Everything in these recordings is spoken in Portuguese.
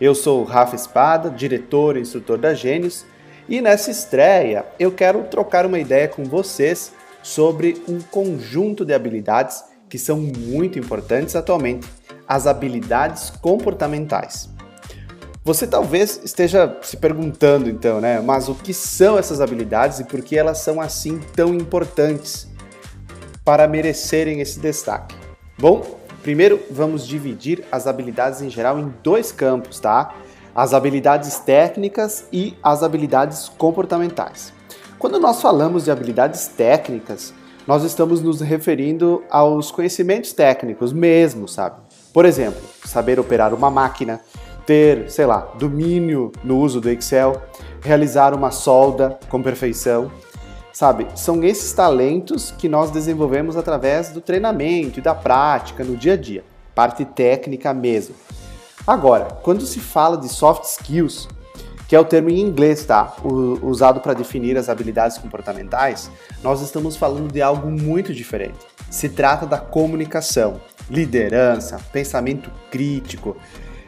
Eu sou Rafa Espada, diretor e instrutor da Gênios, e nessa estreia eu quero trocar uma ideia com vocês sobre um conjunto de habilidades que são muito importantes atualmente, as habilidades comportamentais. Você talvez esteja se perguntando então, né, mas o que são essas habilidades e por que elas são assim tão importantes para merecerem esse destaque? Bom, Primeiro, vamos dividir as habilidades em geral em dois campos, tá? As habilidades técnicas e as habilidades comportamentais. Quando nós falamos de habilidades técnicas, nós estamos nos referindo aos conhecimentos técnicos mesmo, sabe? Por exemplo, saber operar uma máquina, ter, sei lá, domínio no uso do Excel, realizar uma solda com perfeição, Sabe, são esses talentos que nós desenvolvemos através do treinamento e da prática no dia a dia, parte técnica mesmo. Agora, quando se fala de soft skills, que é o termo em inglês, tá? O, usado para definir as habilidades comportamentais, nós estamos falando de algo muito diferente. Se trata da comunicação, liderança, pensamento crítico,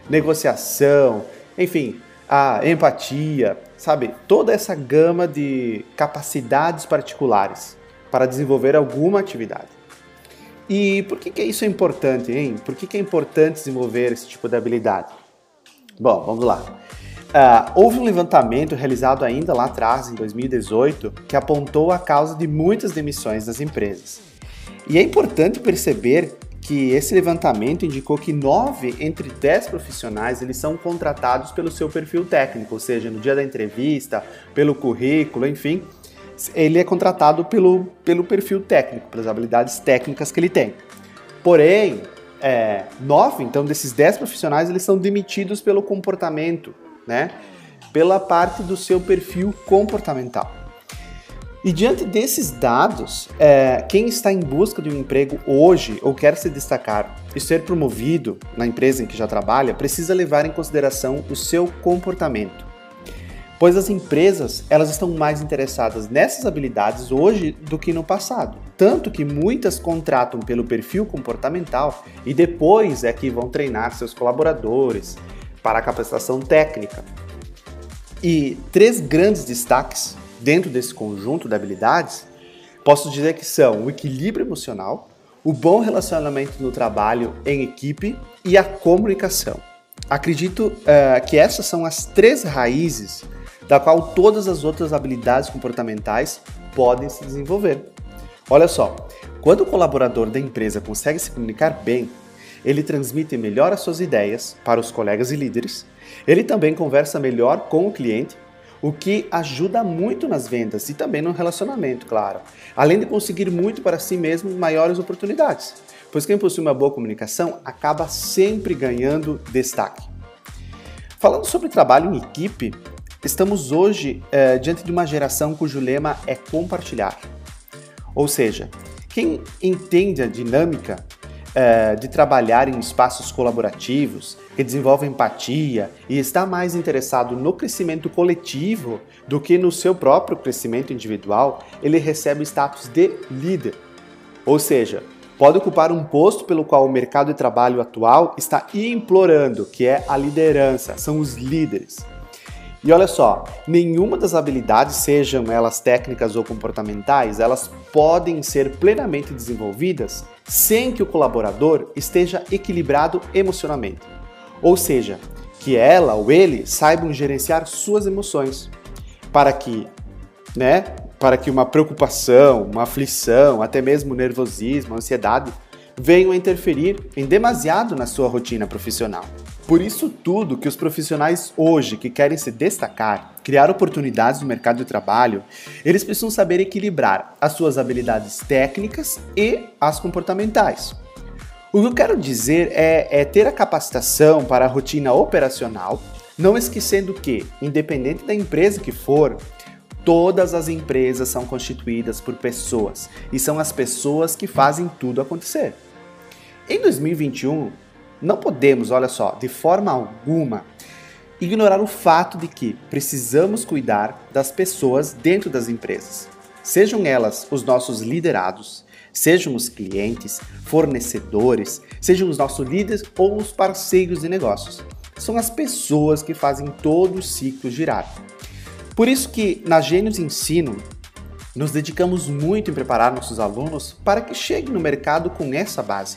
negociação, enfim, a empatia, sabe? Toda essa gama de capacidades particulares para desenvolver alguma atividade. E por que, que isso é importante, hein? Por que, que é importante desenvolver esse tipo de habilidade? Bom, vamos lá. Uh, houve um levantamento realizado ainda lá atrás, em 2018, que apontou a causa de muitas demissões das empresas. E é importante perceber que esse levantamento indicou que 9 entre 10 profissionais eles são contratados pelo seu perfil técnico, ou seja, no dia da entrevista, pelo currículo, enfim, ele é contratado pelo, pelo perfil técnico, pelas habilidades técnicas que ele tem. Porém, é, 9 então desses 10 profissionais eles são demitidos pelo comportamento, né? Pela parte do seu perfil comportamental. E diante desses dados, é, quem está em busca de um emprego hoje ou quer se destacar e ser promovido na empresa em que já trabalha, precisa levar em consideração o seu comportamento. Pois as empresas elas estão mais interessadas nessas habilidades hoje do que no passado. Tanto que muitas contratam pelo perfil comportamental e depois é que vão treinar seus colaboradores para a capacitação técnica. E três grandes destaques dentro desse conjunto de habilidades, posso dizer que são o equilíbrio emocional, o bom relacionamento no trabalho em equipe e a comunicação. Acredito uh, que essas são as três raízes da qual todas as outras habilidades comportamentais podem se desenvolver. Olha só, quando o colaborador da empresa consegue se comunicar bem, ele transmite melhor as suas ideias para os colegas e líderes, ele também conversa melhor com o cliente o que ajuda muito nas vendas e também no relacionamento, claro. Além de conseguir muito para si mesmo maiores oportunidades, pois quem possui uma boa comunicação acaba sempre ganhando destaque. Falando sobre trabalho em equipe, estamos hoje é, diante de uma geração cujo lema é compartilhar. Ou seja, quem entende a dinâmica é, de trabalhar em espaços colaborativos, que desenvolve empatia e está mais interessado no crescimento coletivo do que no seu próprio crescimento individual, ele recebe o status de líder. Ou seja, pode ocupar um posto pelo qual o mercado de trabalho atual está implorando, que é a liderança, são os líderes. E olha só, nenhuma das habilidades, sejam elas técnicas ou comportamentais, elas podem ser plenamente desenvolvidas sem que o colaborador esteja equilibrado emocionalmente. Ou seja, que ela ou ele saibam gerenciar suas emoções para que, né, para que uma preocupação, uma aflição, até mesmo nervosismo, ansiedade venham a interferir em demasiado na sua rotina profissional. Por isso tudo que os profissionais hoje que querem se destacar, criar oportunidades no mercado de trabalho, eles precisam saber equilibrar as suas habilidades técnicas e as comportamentais. O que eu quero dizer é, é ter a capacitação para a rotina operacional, não esquecendo que, independente da empresa que for, todas as empresas são constituídas por pessoas e são as pessoas que fazem tudo acontecer. Em 2021, não podemos, olha só, de forma alguma, ignorar o fato de que precisamos cuidar das pessoas dentro das empresas. Sejam elas os nossos liderados, sejam os clientes, fornecedores, sejam os nossos líderes ou os parceiros de negócios. são as pessoas que fazem todo o ciclo girar. Por isso que na Gênios Ensino nos dedicamos muito em preparar nossos alunos para que cheguem no mercado com essa base.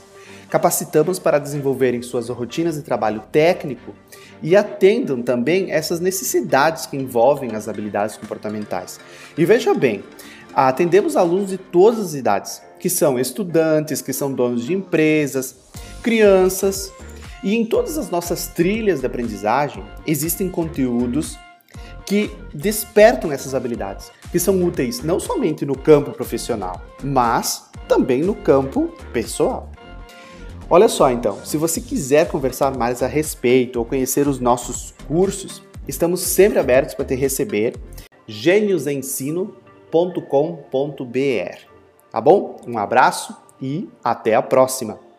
Capacitamos para desenvolverem suas rotinas de trabalho técnico e atendam também essas necessidades que envolvem as habilidades comportamentais. E veja bem, atendemos alunos de todas as idades, que são estudantes, que são donos de empresas, crianças, e em todas as nossas trilhas de aprendizagem existem conteúdos que despertam essas habilidades, que são úteis não somente no campo profissional, mas também no campo pessoal. Olha só então, se você quiser conversar mais a respeito ou conhecer os nossos cursos, estamos sempre abertos para te receber geniosensino.com.br. Tá bom? Um abraço e até a próxima!